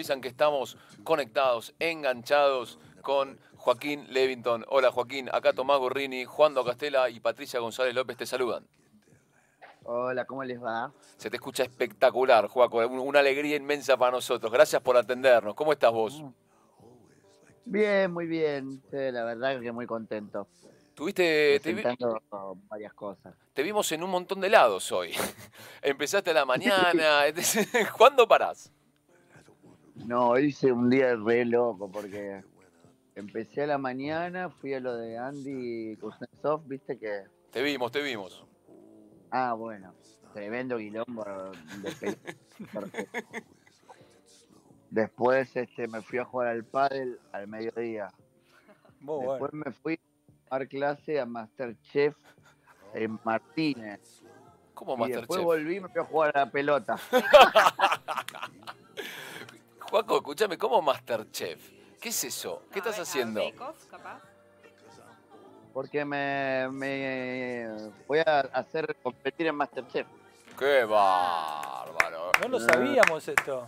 avisan que estamos conectados, enganchados con Joaquín Levington. Hola Joaquín, acá Tomás Gorrini, Juan Castela y Patricia González López te saludan. Hola, ¿cómo les va? Se te escucha espectacular, Joaco, una alegría inmensa para nosotros. Gracias por atendernos. ¿Cómo estás vos? Bien, muy bien. la verdad que muy contento. Tuviste. Te varias cosas. Te vimos en un montón de lados hoy. Empezaste a la mañana. ¿Cuándo parás? No, hice un día re loco porque empecé a la mañana, fui a lo de Andy Kuznetsov, viste que. Te vimos, te vimos. Ah, bueno. Tremendo quilombo de Después este, me fui a jugar al pádel al mediodía. Después me fui a dar clase a Masterchef en Martínez. ¿Cómo Masterchef? Después volví y me fui a jugar a la pelota. Juaco, escúchame, ¿cómo Masterchef? ¿Qué es eso? ¿Qué estás haciendo? Porque me, me voy a hacer competir en Masterchef. ¡Qué bárbaro! No lo sabíamos esto.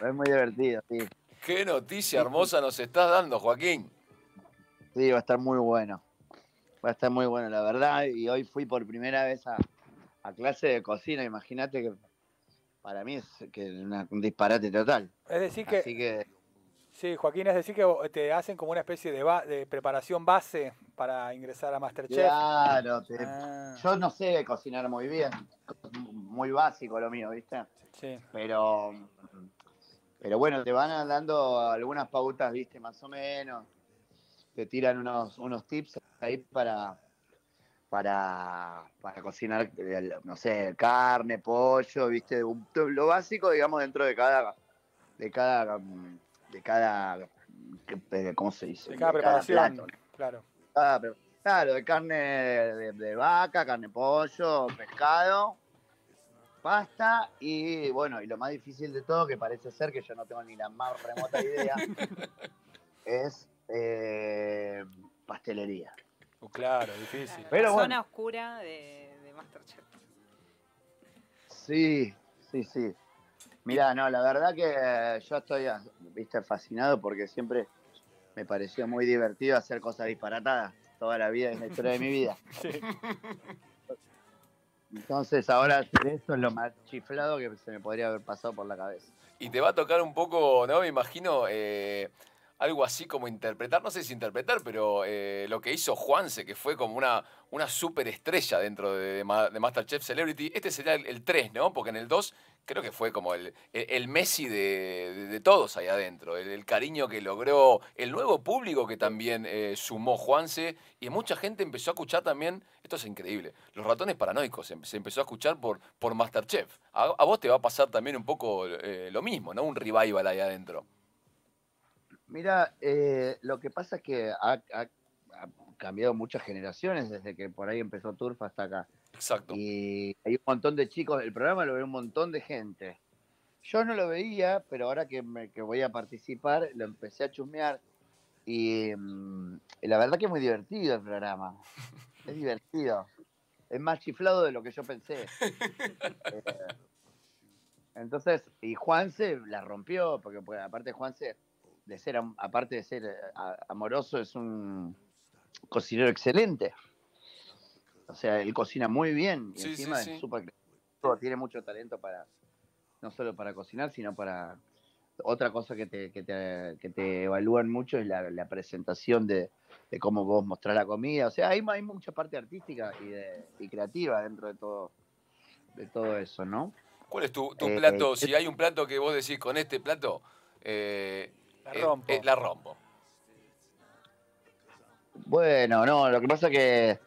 Es muy divertido, sí. Qué noticia hermosa nos estás dando, Joaquín. Sí, va a estar muy bueno. Va a estar muy bueno, la verdad. Y hoy fui por primera vez a, clase de cocina. Imagínate que para mí es que un disparate total. Es decir que, que, Sí, Joaquín, es decir que te hacen como una especie de, de preparación base para ingresar a Masterchef. Claro, ah. yo no sé cocinar muy bien. Muy básico lo mío, ¿viste? Sí. Pero pero bueno, te van dando algunas pautas, viste, más o menos. Te tiran unos, unos tips ahí para, para, para cocinar, no sé, carne, pollo, viste, lo básico, digamos, dentro de cada, de cada, de cada, ¿cómo se dice? De cada preparación, claro. claro, de carne de, vaca, carne pollo, pescado pasta y bueno, y lo más difícil de todo, que parece ser que yo no tengo ni la más remota idea, es eh, pastelería. Uh, claro, difícil. Pero la zona oscura de, de, Masterchef. Sí, sí, sí. Mira, no, la verdad que yo estoy, viste, fascinado porque siempre me pareció muy divertido hacer cosas disparatadas toda la vida, en la historia de mi vida. Sí. Entonces ahora hacer eso es lo más chiflado que se me podría haber pasado por la cabeza. Y te va a tocar un poco, ¿no? Me imagino eh, algo así como interpretar, no sé si interpretar, pero eh, lo que hizo Juanse, que fue como una, una superestrella dentro de, Masterchef Celebrity. Este sería el, 3, ¿no? Porque en el 2 creo que fue como el, el Messi de, todos ahí adentro, el, cariño que logró, el nuevo público que también eh, sumó Juanse, y mucha gente empezó a escuchar también, esto es increíble, los ratones paranoicos se, empezó a escuchar por, por Masterchef. A, vos te va a pasar también un poco eh, lo mismo, ¿no? Un revival ahí adentro. Mira, eh, lo que pasa es que ha, cambiado muchas generaciones desde que por ahí empezó Turf hasta acá. Exacto. Y hay un montón de chicos, el programa lo ve un montón de gente. Yo no lo veía, pero ahora que, voy a participar, lo empecé a chusmear. Y, mm, la verdad que es muy divertido el programa. Es divertido. Es más chiflado de lo que yo pensé. Eh, entonces, y Juanse la rompió, porque pues, aparte Juanse de ser, aparte de ser eh, amoroso, es un cocinero excelente. O sea, él cocina muy bien y encima es súper tiene mucho talento para, no solo para cocinar, sino para otra cosa que te, que te, evalúan mucho es la, presentación de, cómo vos mostrás la comida. O sea, hay, hay mucha parte artística y, de, creativa dentro de todo, de todo eso, ¿no? ¿Cuál es tu, eh, plato? si hay un plato que vos decís con este plato, eh, la eh, rompo. Eh, la rompo. Bueno, no, lo que pasa es que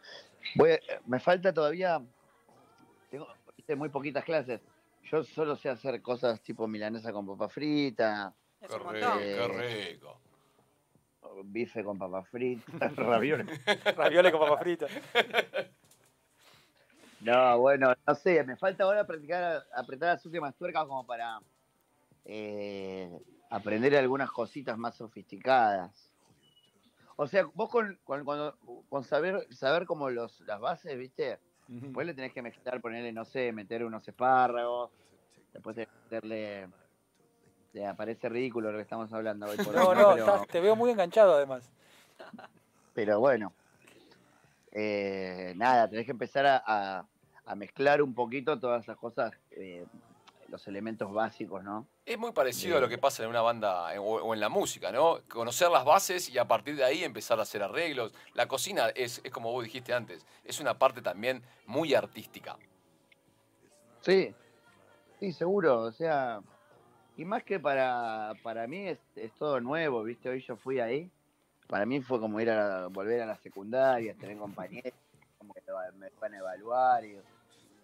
me falta todavía, tengo muy poquitas clases. Yo solo sé hacer cosas tipo milanesa con papa frita. Qué rico, qué rico. Bife con papa frita, ravioles. ravioles con papa frita. No, bueno, no sé, me falta ahora practicar, apretar las últimas tuercas como para eh, aprender algunas cositas más sofisticadas. O sea, vos con, con, saber, saber como los, las bases, ¿viste? Vos le tenés que mezclar, ponerle, no sé, meter unos espárragos, después de meterle Ya, parece ridículo lo que estamos hablando hoy por No, hoy, no, pero, estás- te veo muy enganchado además. pero bueno. Eh, nada, tenés que empezar a, a- a mezclar un poquito todas esas cosas, eh, los elementos básicos, ¿no? Es muy parecido a lo que pasa en una banda eh, o, en la música, ¿no? Conocer las bases y a partir de ahí empezar a hacer arreglos. La cocina es, es como vos dijiste antes, es una parte también muy artística. Sí, sí, seguro. O sea, y más que para, para mí es, es todo nuevo, ¿viste? Hoy yo fui ahí. Para mí fue como ir a volver a la secundaria, tener compañeros, como que me van a evaluar y,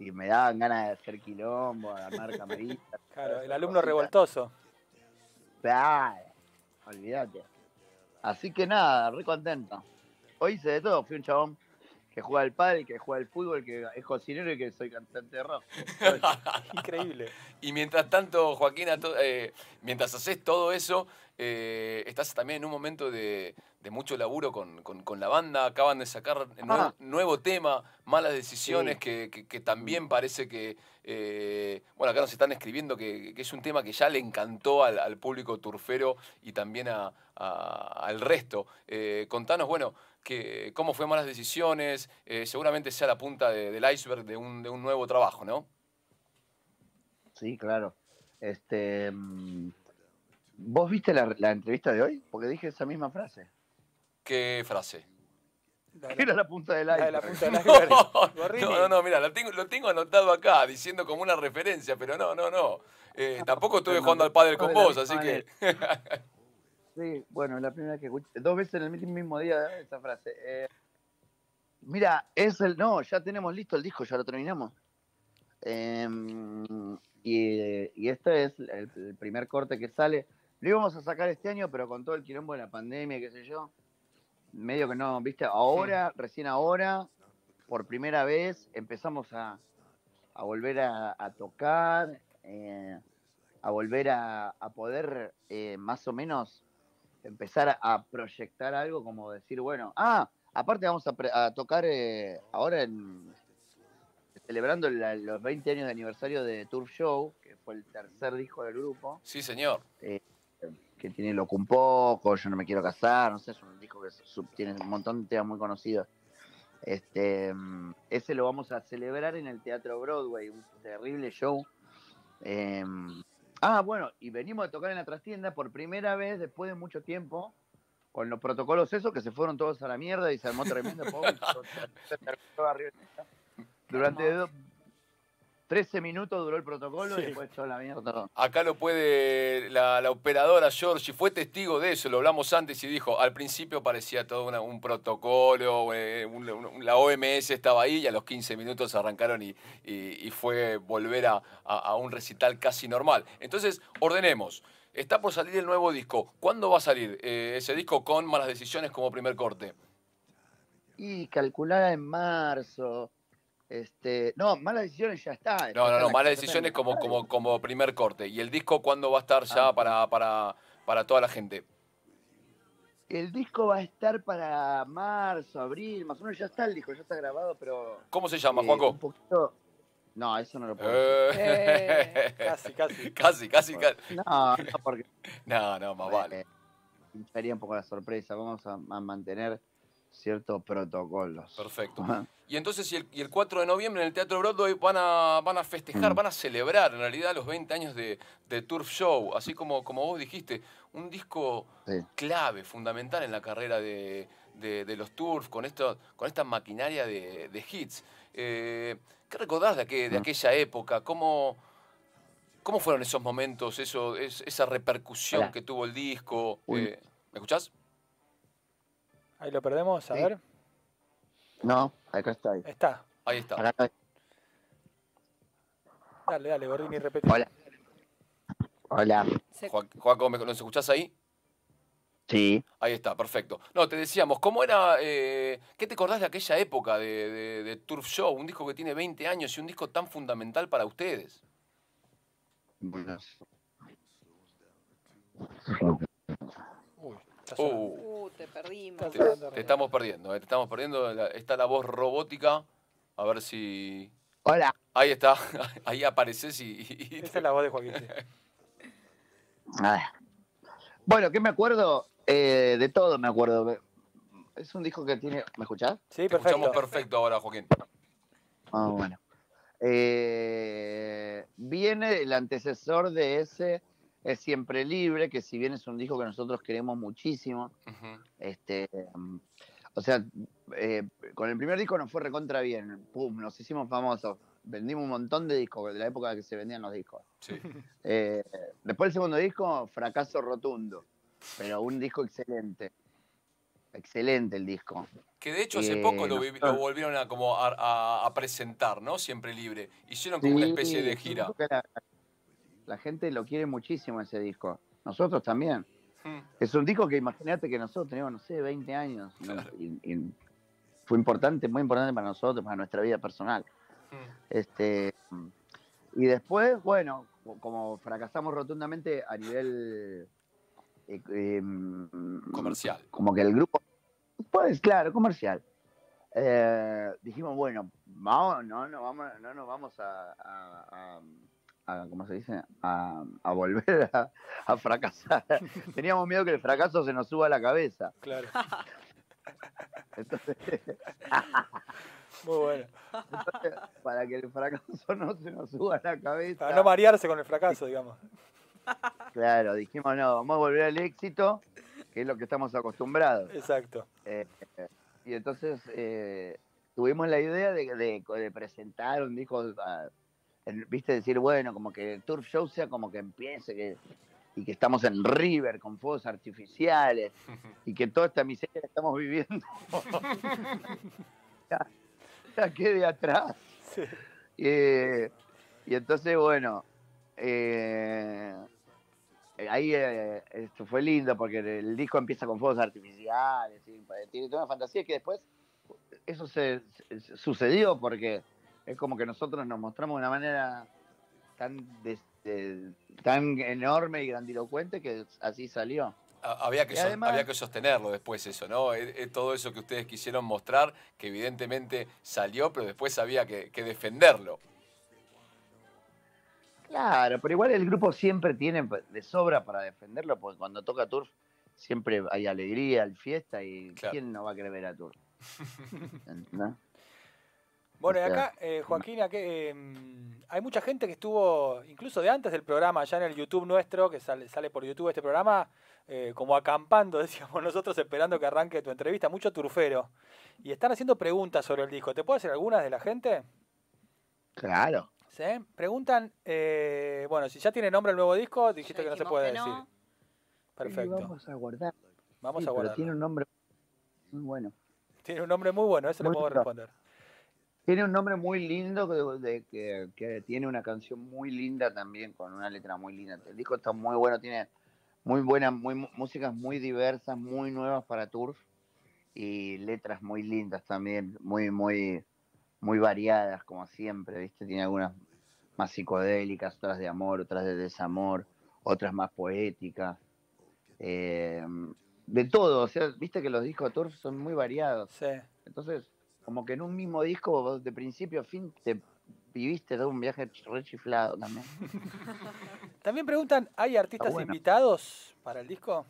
y me daban ganas de hacer quilombo, armar camaritas. Claro, el alumno cositas. revoltoso. Claro, olvídate. Así que nada, re contento. Hoy hice de todo, fui un chabón que juega al pádel, que juega al fútbol, que es cocinero y que soy cantante de rock. Increíble. Y mientras tanto, Joaquín, a to- eh, mientras haces todo eso, eh, estás también en un momento de, de mucho laburo con, con- con la banda. Acaban de sacar nuevo, Ah. nuevo tema, Malas Decisiones, Sí. que, que- que también parece que. eh, bueno, acá nos están escribiendo que, que es un tema que ya le encantó al, al público turfero y también a- a- al resto. Eh, contanos, bueno, que, cómo fue Malas Decisiones. eh, seguramente sea la punta de- del iceberg de un, de un nuevo trabajo, ¿no? Sí, claro. Este, mm, ¿Vos viste la, la entrevista de hoy? Porque dije esa misma frase. ¿Qué frase? Era la punta del aire. la punta del No, no, no, mira, lo tengo, lo tengo anotado acá, diciendo como una referencia, pero no, no, no. Eh, tampoco estuve jugando al pádel no con vos, así que... Sí, bueno, la primera vez que escuché. Dos veces en el mismo- día esa frase. Eh, mira, es el. No, ya tenemos listo el disco, ya lo terminamos. Em, y, y este es el, el primer corte que sale. Lo íbamos a sacar este año, pero con todo el quilombo de la pandemia, qué sé yo. Medio que no, viste, ahora, recién ahora, por primera vez, empezamos a, a volver a, a tocar, eh, a volver a, a poder eh, más o menos empezar a, proyectar algo como decir, bueno, ah, aparte vamos a, tocar eh, ahora en celebrando la- los 20 años de aniversario de Turf Show, que fue el tercer disco del grupo, Sí, señor. que tiene Loco un poco, Yo no me quiero casar, no sé, es un disco que sub- tiene un montón de temas muy conocidos. Este, ese lo vamos a celebrar en el Teatro Broadway, un terrible show. Em, ah, bueno, y venimos a tocar en la trastienda por primera vez después de mucho tiempo, con los protocolos esos que se fueron todos a la mierda y se armó tremendo poco. Durante do- 13 minutos duró el protocolo y después toda la mierda. Acá lo puede la, la operadora Georgie, fue testigo de eso, lo hablamos antes y dijo, al principio parecía todo una- un protocolo, eh, un- un- la OMS estaba ahí y a los 15 minutos arrancaron y, y- y fue volver a, a- a un recital casi normal. Entonces, ordenemos. Está por salir el nuevo disco. ¿Cuándo va a salir eh, ese disco con Malas Decisiones como primer corte? Y calculada en marzo. Este, no, malas decisiones ya está. No, está no, no, la- Malas Decisiones como, como, como primer corte. ¿Y el disco cuándo va a estar ya Ah. para, para, para toda la gente? El disco va a estar para marzo, abril, más o menos ya está el disco, ya está grabado, pero. ¿Cómo se llama, eh, Juaco? Un poquito. No, eso no lo puedo decir. Eh, Casi, casi. casi, casi, casi. No, no, porque No, no, más vale. eh, pincharía un poco la sorpresa. Vamos a, a mantener ciertos protocolos. Perfecto. Y entonces, y el, y el 4 de noviembre en el Teatro Broadway van a, van a festejar, Mm. van a celebrar en realidad los 20 años de, de Turf Show, así como, como vos dijiste, un disco Sí. clave, fundamental en la carrera de, de- de los Turf, con, esto, con esta maquinaria de, de hits. Eh, ¿Qué recordás de, aquel- de Mm. aquella época? ¿Cómo, ¿Cómo fueron esos momentos, eso, es- esa repercusión Hola. que tuvo el disco? Eh, ¿Me escuchás? Ahí lo perdemos, a Sí. ver. No, acá está. ahí. Está. Ahí está. Acá está. Dale, dale, Gorrini, repete. Hola. Hola. ¿me- ¿nos escuchás ahí? Sí. Ahí está, perfecto. No, te decíamos, ¿cómo era, eh, qué te acordás de aquella época de, de- de Turf Show? Un disco que tiene 20 años y un disco tan fundamental para ustedes. Bueno, Uy, está. Uh, Uh, te perdimos. Está te, estamos perdiendo, eh, te estamos perdiendo. La- está la voz robótica. A ver si... Hola. Ahí está, ahí apareces y... Esa es la voz de Joaquín. Bueno, ¿qué me acuerdo? Eh, de todo me acuerdo. Es un disco que tiene. ¿Me escuchás? Sí, Te escuchamos perfecto. perfecto ahora, Joaquín. Ah, bueno. Eh, viene el antecesor de ese, es Siempre Libre, que si bien es un disco que nosotros queremos muchísimo, este, mm, o sea, eh, con el primer disco nos fue recontra bien, pum, nos hicimos famosos, vendimos un montón de discos, de la época que se vendían los discos. Sí. Eh, después el segundo disco, fracaso rotundo, pero un disco excelente. Excelente el disco. Que de hecho hace Eh, poco lo, vi- nosotros- lo volvieron a, como a, a- a presentar, ¿no? Siempre libre. Hicieron como una especie de gira. La, gente lo quiere muchísimo ese disco. Nosotros también. Mm. Es un disco que imagínate que nosotros teníamos, no sé, 20 años. Y, y fue importante, muy importante para nosotros, para nuestra vida personal. Mm. Este, y después, bueno, como fracasamos rotundamente a nivel eh, em, Comercial. como que el grupo, pues claro, comercial. Eh, dijimos, bueno, vamos, no, no, vamos, no nos vamos a, a- a- a- ¿cómo se dice? A, a volver a, a fracasar. Teníamos miedo que el fracaso se nos suba a la cabeza. Claro. Entonces, Muy bueno. entonces, para que el fracaso no se nos suba a la cabeza. Para no marearse con el fracaso, digamos. Claro, dijimos, no, vamos a volver al éxito, que es lo que estamos acostumbrados. Exacto. Eh, y entonces eh, tuvimos la idea de, de- de presentar un disco, ah, viste, decir, bueno, como que el Turf Show sea como que empiece que, y que estamos en River con fuegos artificiales y que toda esta miseria que estamos viviendo ya, ya quede atrás. Sí. Eh, y entonces, bueno, eh, ahí eh, esto fue lindo porque el disco empieza con fuegos artificiales, y tiene toda una fantasía que después eso se, se- sucedió porque es como que nosotros nos mostramos de una manera tan, de- tan enorme y grandilocuente que así salió. Había que, además- había que sostenerlo después eso, ¿no? Eh, todo eso que ustedes quisieron mostrar, que evidentemente salió, pero después había que, que defenderlo. Claro, pero igual el grupo siempre tiene de sobra para defenderlo, porque cuando toca Turf siempre hay alegría, hay fiesta y Claro. ¿quién no va a querer ver a Turf? ¿No? Bueno, y acá, eh, Joaquín, aquí, eh, hay mucha gente que estuvo, incluso de antes del programa, ya en el YouTube nuestro, que sale, sale por YouTube este programa, eh, como acampando, decíamos nosotros, esperando que arranque tu entrevista, mucho turfero. Y están haciendo preguntas sobre el disco. ¿Te puedo hacer algunas de la gente? Claro. ¿Sí? Preguntan, eh, bueno, si ya tiene nombre el nuevo disco, dijiste Ya que no se puede que no. decir. Perfecto. Vamos a guardar. Vamos Sí, a pero guardar. tiene un nombre muy bueno. Tiene un nombre muy bueno, eso le Muy puedo lindo. responder. Tiene un nombre muy lindo de, de- que, que tiene una canción muy linda también con una letra muy linda. El disco está muy bueno, tiene muy buenas, muy mu- músicas muy diversas, muy nuevas para Turf y letras muy lindas también, muy muy muy variadas como siempre, ¿viste? Tiene algunas más psicodélicas, otras de amor, otras de desamor, otras más poéticas. eh, de todo, o sea, viste que los discos de Turf son muy variados. Sí. Entonces, como que en un mismo disco, de principio a fin, te viviste todo un viaje re chiflado también. También preguntan, ¿hay artistas bueno. invitados para el disco?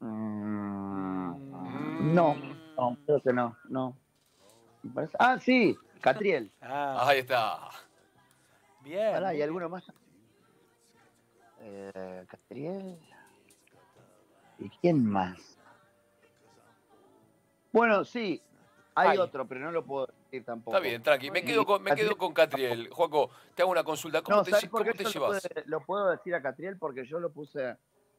Mm, no, no, creo que no, no. Ah, sí, Catriel. Ah, Ahí está. bien. Pará, ¿y alguno más? Eh, Catriel. ¿Y quién más? Bueno, sí, hay otro, pero no lo puedo decir tampoco. Está bien, tranqui. Me quedo con, me quedo con Catriel. Joaco, te hago una consulta. ¿Cómo No, te, ¿sabes lle- por cómo te lo, llevas? puede- lo puedo decir a Catriel? Porque yo lo puse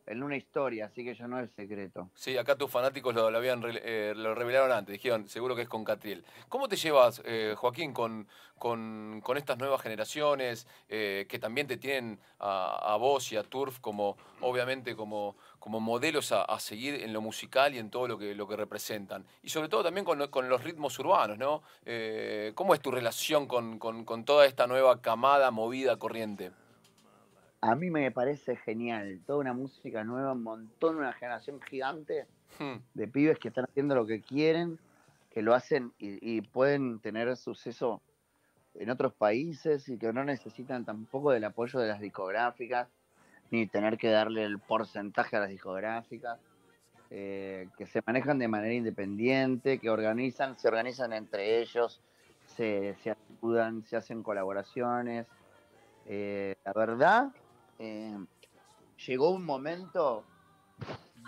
en una historia, así que ya no es secreto. Sí, acá tus fanáticos lo, habían eh, lo revelaron antes, dijeron, seguro que es con Catriel. ¿Cómo te llevas, eh, Joaquín, con, con, estas nuevas generaciones eh, que también te tienen a, vos y a Turf como, obviamente, como, como modelos a, seguir en lo musical y en todo lo que, lo que representan? Y sobre todo también con, con los ritmos urbanos, ¿no? Eh, ¿Cómo es tu relación con- con toda esta nueva camada, movida, corriente? A mí me parece genial, toda una música nueva, un montón, una generación gigante Hmm, de pibes que están haciendo lo que quieren, que lo hacen y, y pueden tener suceso en otros países y que no necesitan tampoco del apoyo de las discográficas ni tener que darle el porcentaje a las discográficas, eh, que se manejan de manera independiente, que organizan, se organizan entre ellos, se, se ayudan, se hacen colaboraciones. Eh, la verdad, eh, llegó un momento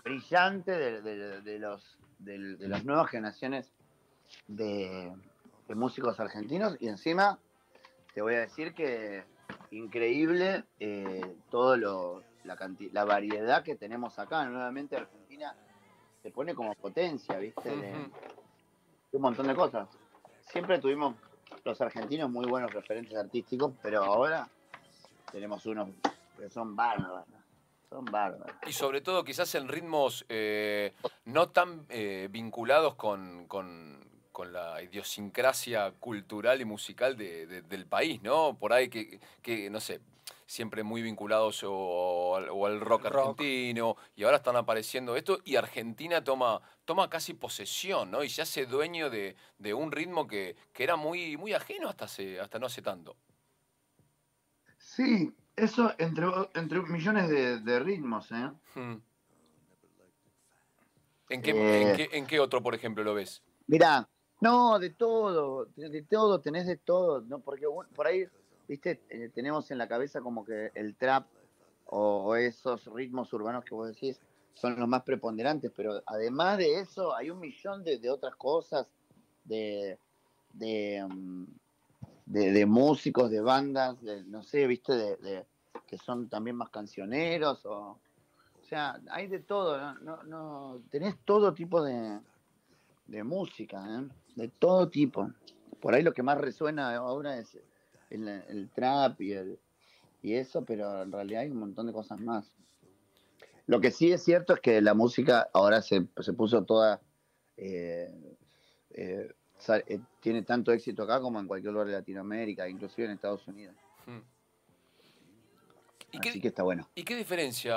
brillante de, de- de los, de, de las nuevas generaciones de, músicos argentinos y encima te voy a decir que increíble eh, todo lo, la, canti- la variedad que tenemos acá. Nuevamente Argentina se pone como potencia, ¿viste? De, un montón de cosas. Siempre tuvimos los argentinos muy buenos referentes artísticos, pero ahora tenemos unos que son bárbaros. Son bárbaros. Y sobre todo quizás en ritmos eh, no tan eh, vinculados con, con- con la idiosincrasia cultural y musical de- de- del país, ¿no? Por ahí que, que, no sé, siempre muy vinculados o, al- o al rock, Rock. argentino, y ahora están apareciendo esto, y Argentina toma, toma casi posesión, ¿no? Y se hace dueño de, de un ritmo que, que era muy, muy ajeno hasta, hace, hasta no hace tanto. Sí, eso entre, entre millones de, de ritmos, ¿eh? Hmm. ¿En qué, Eh. en qué- en qué otro, por ejemplo, lo ves? Mirá, no, de todo, de todo, tenés de todo, ¿no? Porque por ahí, viste, Eh, tenemos en la cabeza como que el trap o, o esos ritmos urbanos que vos decís son los más preponderantes, pero además de eso hay un millón de, de otras cosas, de, de, mm, de, de músicos, de bandas, de, no sé, viste, de, que son también más cancioneros, o, o sea, hay de todo, ¿no? no, tenés todo tipo de, de música, ¿eh? de todo tipo. Por ahí lo que más resuena ahora es el, el trap y, el, y eso, pero en realidad hay un montón de cosas más. Lo que sí es cierto es que la música ahora se, se puso toda... eh, eh, eh, tiene tanto éxito acá como en cualquier lugar de Latinoamérica, inclusive en Estados Unidos. Hmm. ¿Y Así qué, que está bueno. ¿Y qué diferencia,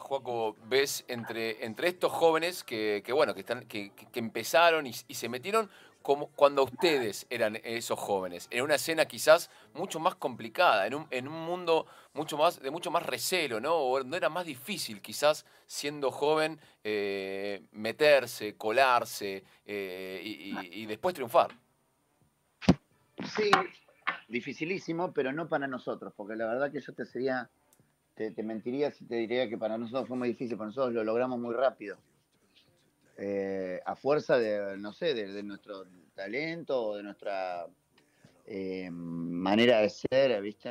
Joaco, ves entre, entre estos jóvenes que, que, bueno, que, están, que, que- que empezaron y, y se metieron como cuando ustedes eran esos jóvenes, en una escena quizás mucho más complicada, en un, en un mundo mucho más, de mucho más recelo, ¿no? O donde era más difícil quizás siendo joven eh, meterse, colarse eh, y después triunfar. Sí, dificilísimo, pero no para nosotros, porque la verdad que yo te sería, te, te mentiría si te diría que para nosotros fue muy difícil, para nosotros lo logramos muy rápido. Eh, a fuerza de, no sé, de, de nuestro talento o de nuestra eh, manera de ser, ¿viste?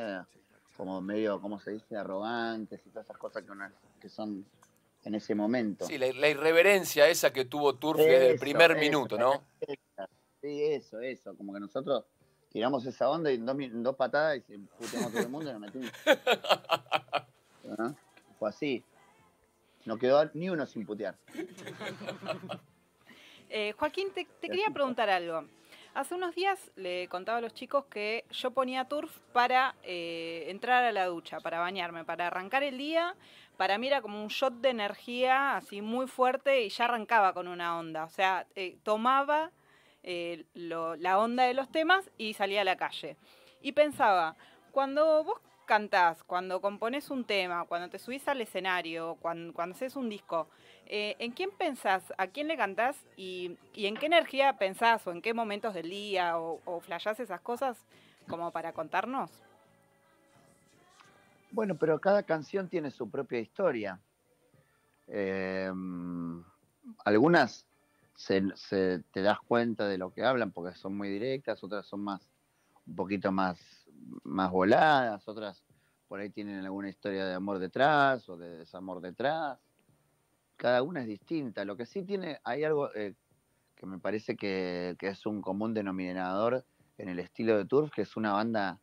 Como medio, ¿cómo se dice? Arrogantes y todas esas cosas que, una- que son en ese momento. Sí, la, la irreverencia esa que tuvo Turf desde el primer eso, minuto, ¿no? Sí, eso, eso. Como que nosotros tiramos esa onda y en dos, en dos patadas y se puteamos a todo el mundo y nos metimos. Fue así. No quedó ni uno sin putear. Eh, Joaquín, te, te quería preguntar algo. Hace unos días le contaba a los chicos que yo ponía turf para eh, entrar a la ducha, para bañarme, para arrancar el día. Para mí era como un shot de energía así muy fuerte y ya arrancaba con una onda. O sea, eh, tomaba eh, lo- la onda de los temas y salía a la calle. Y pensaba, cuando vos cantás, cuando componés un tema, cuando te subís al escenario, cuando, haces un disco, eh, ¿En quién pensás? ¿A quién le cantás? Y, y en qué energía pensás? ¿O en qué momentos del día? ¿O, o flashás esas cosas como para contarnos? Bueno, pero cada canción tiene su propia historia. Eh, algunas se- te das cuenta de lo que hablan porque son muy directas, otras son más un poquito más, más voladas, otras por ahí tienen alguna historia de amor detrás o de desamor detrás. Cada una es distinta. Lo que sí tiene, hay algo eh, que me parece que, que es un común denominador en el estilo de Turf, que es una banda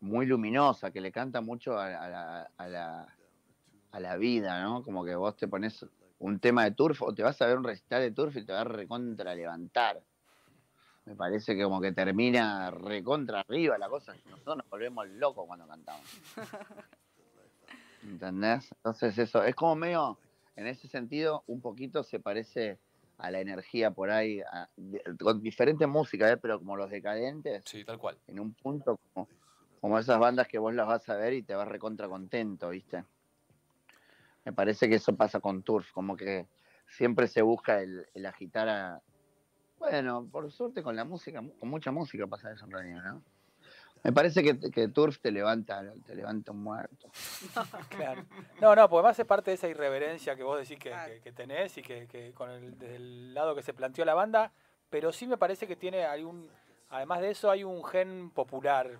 muy luminosa, que le canta mucho a, la, a, la, a la vida, ¿no? Como que vos te pones un tema de turf o te vas a ver un recital de turf y te vas a recontra levantar. Me parece que como que termina recontra arriba la cosa. Nosotros nos volvemos locos cuando cantamos. ¿Entendés? Entonces eso, es como medio, en ese sentido, un poquito se parece a la energía por ahí, a- de- con diferente música, ¿eh? pero como los decadentes Sí, tal cual. en un punto como, como esas bandas que vos las vas a ver y te vas recontra contento, ¿viste? Me parece que eso pasa con Turf, como que siempre se busca el, el agitar a... Bueno, por suerte con la música, con mucha música pasa eso en realidad, ¿no? Me parece que, que Turf te levanta, te levanta un muerto. Claro. No, no, porque además es parte de esa irreverencia que vos decís que, Claro. que- que tenés y que, que con el, desde el lado que se planteó la banda, pero sí me parece que tiene algún, además de eso hay un gen popular,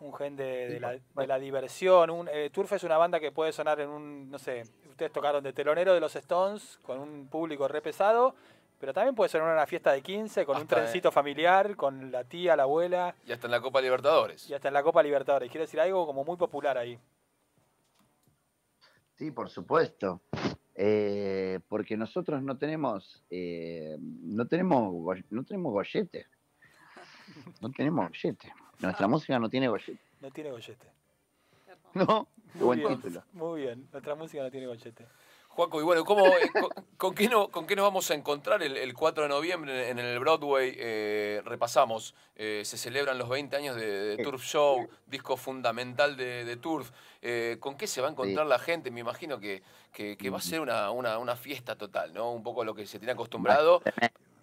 un gen de, de la, de la diversión. Un, eh, Turf es una banda que puede sonar en un, no sé, ustedes tocaron de telonero de los Stones con un público re pesado, pero también puede sonar en una fiesta de 15 con un Hasta, eh. trencito familiar, con la tía, la abuela Y hasta en la Copa Libertadores. y hasta en la Copa Libertadores. Quiero decir algo como muy popular ahí. Sí, por supuesto. Eh, porque nosotros no tenemos, eh, no tenemos, no tenemos gollete. No tenemos gollete. Nuestra música no tiene gollete. No tiene gollete. No, qué Muy buen bien, título. Muy bien, nuestra música no tiene gollete. Juaco, y bueno, ¿cómo, eh, con, qué no, ¿con qué nos vamos a encontrar el, el 4 de noviembre en el Broadway? Eh, repasamos, eh, se celebran los 20 años de, de. Turf Show, disco fundamental de, de Turf. Eh, ¿Con qué se va a encontrar la gente? Me imagino que, que- que va a ser una, una- una fiesta total, ¿no? Un poco lo que se tiene acostumbrado.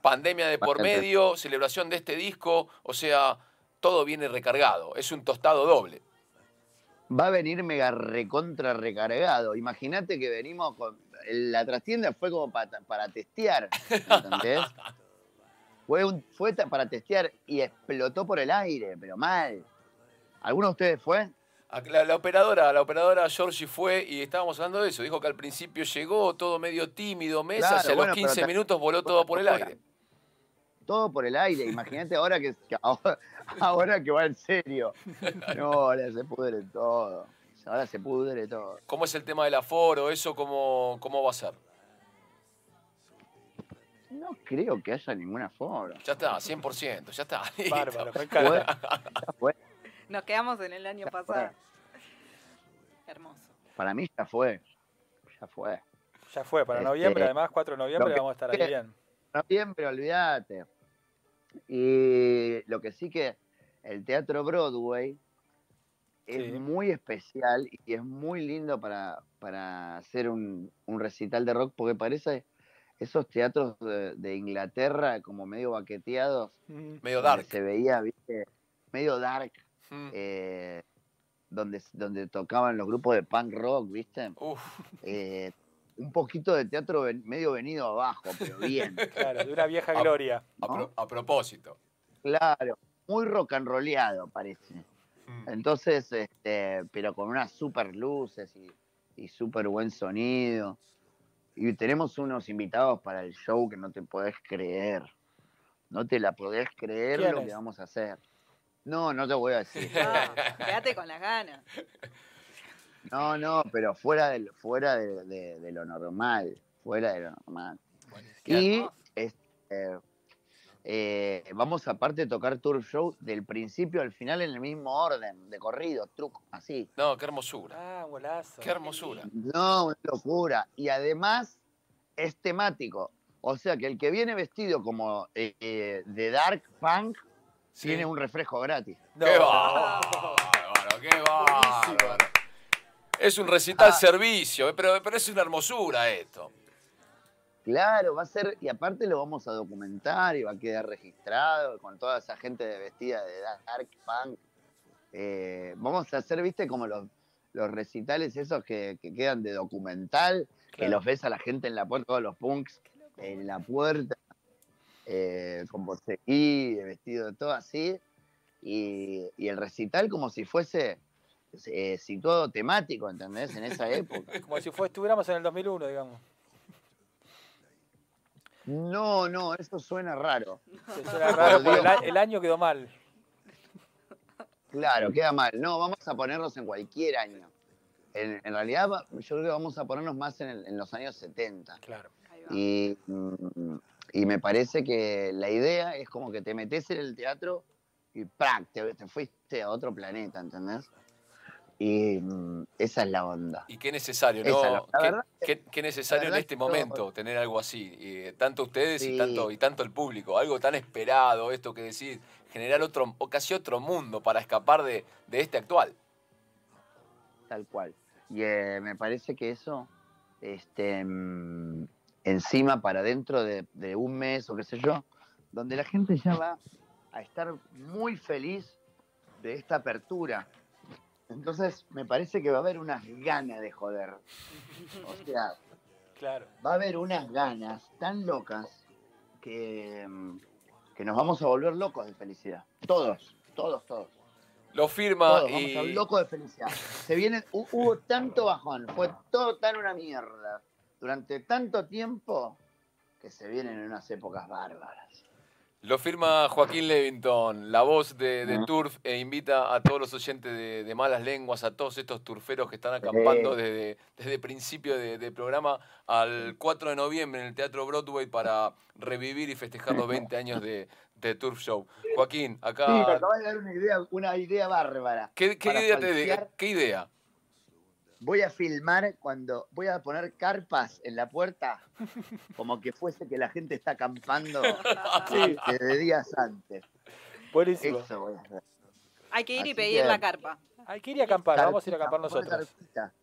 Pandemia de por medio, celebración de este disco, o sea, todo viene recargado. Es un tostado doble. Va a venir mega recontra recargado. Imagínate que venimos con. La trastienda fue como para, para testear. ¿Entendés? Fue, un, fue para testear y explotó por el aire, pero mal. ¿Alguno de ustedes fue? La, la operadora, la operadora Georgie fue y estábamos hablando de eso. Dijo que al principio llegó todo medio tímido, mesas, Claro, y a bueno, los pero 15 ta- minutos voló todo por el aire. todo por el aire. Imagínate ahora que, que ahora, ahora que va en serio. No, ahora se pudre todo. Ahora se pudre todo. ¿Cómo es el tema del aforo? ¿Eso cómo, cómo va a ser? No creo que haya ninguna forma. Ya está, 100%, ya está. Bárbaro, me encanta. Fue. Nos quedamos en el año Ya pasado. Hermoso. Para mí ya fue. Ya fue. Ya fue, para Este, noviembre, además 4 de noviembre vamos a estar ahí bien. Noviembre, olvídate. Y lo que sí que el Teatro Broadway es Sí. muy especial y es muy lindo para, para hacer un, un recital de rock porque parece esos teatros de, de Inglaterra como medio baqueteados. Mm, Medio dark. Se veía, viste, medio dark, Mm. eh, donde, donde tocaban los grupos de punk rock, viste. Uf, Eh, un poquito de teatro ven- medio venido abajo, pero bien. Claro, de una vieja gloria. a, ¿no? pro- a propósito. Claro, muy rock and rolleado parece. Mm. Entonces, este, pero con unas super luces y, y súper buen sonido. Y tenemos unos invitados para el show que no te podés creer. No te la podés creer lo que vamos a hacer. No, no te voy a decir. Ah, quédate con las ganas. No, no, pero fuera de, fuera de, de- de lo normal. Fuera de lo normal. Y este, eh, vamos aparte a tocar tour show del principio al final en el mismo orden, de corrido, truco, así. No, qué hermosura. Ah, golazo. Qué hermosura. No, una locura. Y además es temático. O sea que el que viene vestido como eh, eh, de dark punk Sí. tiene un refresco gratis. No, ¡Qué bárbaro! ¡Qué bárbaro! Es un recital Ah. servicio, pero, pero es una hermosura esto. Claro, va a ser, y aparte lo vamos a documentar y va a quedar registrado con toda esa gente de vestida de dark punk. Eh, vamos a hacer, viste, como los, los recitales esos que, que quedan de documental, que los ves a la gente en la puerta, todos los punks en la puerta, eh, con borseguí, vestido de todo así, y, y el recital como si fuese eh, situado temático, ¿entendés? En esa época. Como si fue, estuviéramos en el 2001, digamos. No, no, eso suena raro. Que suena raro, porque el, año quedó mal. Claro, queda mal. No, vamos a ponernos en cualquier año. En, en realidad, yo creo que vamos a ponernos más en, el- en los años 70. Claro. Ahí va. Y, mm, y me parece que la idea es como que te metes en el teatro y ¡prac! Te, te fuiste a otro planeta, ¿entendés? Y mm, esa es la onda. Y qué necesario, Esa, ¿no? la- la qué, verdad- qué- qué necesario en este momento tener algo así. eh, tanto ustedes y tanto, y tanto el público. Algo tan esperado, esto que decir, generar otro, o casi otro mundo para escapar de, de este actual. Tal cual. Y eh, me parece que eso este, mm, encima para dentro de, de un mes o qué sé yo, donde la gente ya va a estar muy feliz de esta apertura. Entonces, me parece que va a haber unas ganas de joder. O sea, Claro. va a haber unas ganas tan locas que, mm, que nos vamos a volver locos de felicidad. Todos, todos, todos. Lo firma Todos vamos a y. locos de felicidad. Se viene, hu- hubo tanto bajón, fue todo tan una mierda durante tanto tiempo que se vienen unas épocas bárbaras. Lo firma Joaquín Levington, la voz de, de. Turf, e invita a todos los oyentes de, de Malas Lenguas, a todos estos turferos que están acampando Sí. desde, desde el principio de, de programa al 4 de noviembre en el Teatro Broadway para revivir y festejar los 20 años de, de Turf Show. Joaquín, Sí, me acá. acabas de dar una idea, una idea bárbara. ¿Qué, qué idea te de-. ¿Qué idea? Voy a filmar cuando voy a poner carpas en la puerta, como que fuese que la gente está acampando Sí. desde días antes. Buenísimo. Eso voy a hacer. Hay que ir y pedir que- la carpa. Hay que ir a acampar, vamos a ir a acampar Carpita, voy a poner nosotros. carpita,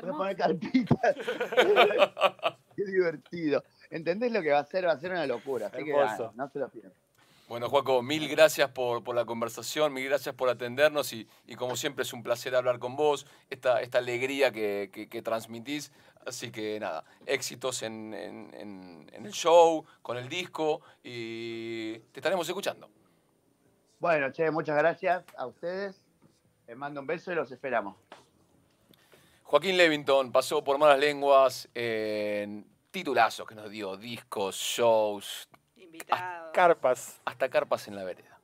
Voy a poner carpitas. Qué divertido. ¿Entendés lo que va a ser? Va a ser una locura. Así que ah, no se lo pierdan. Bueno, Juaco, mil gracias por, por la conversación, mil gracias por atendernos y, y como siempre es un placer hablar con vos, esta, esta alegría que, que- que transmitís. Así que nada, éxitos en, en- en- en el show, con el disco y te estaremos escuchando. Bueno, che, muchas gracias a ustedes. Les mando un beso y los esperamos. Joaquín Levington pasó por Malas Lenguas en titulazos que nos dio, discos, shows, Invitado. Carpas. hasta carpas en la vereda.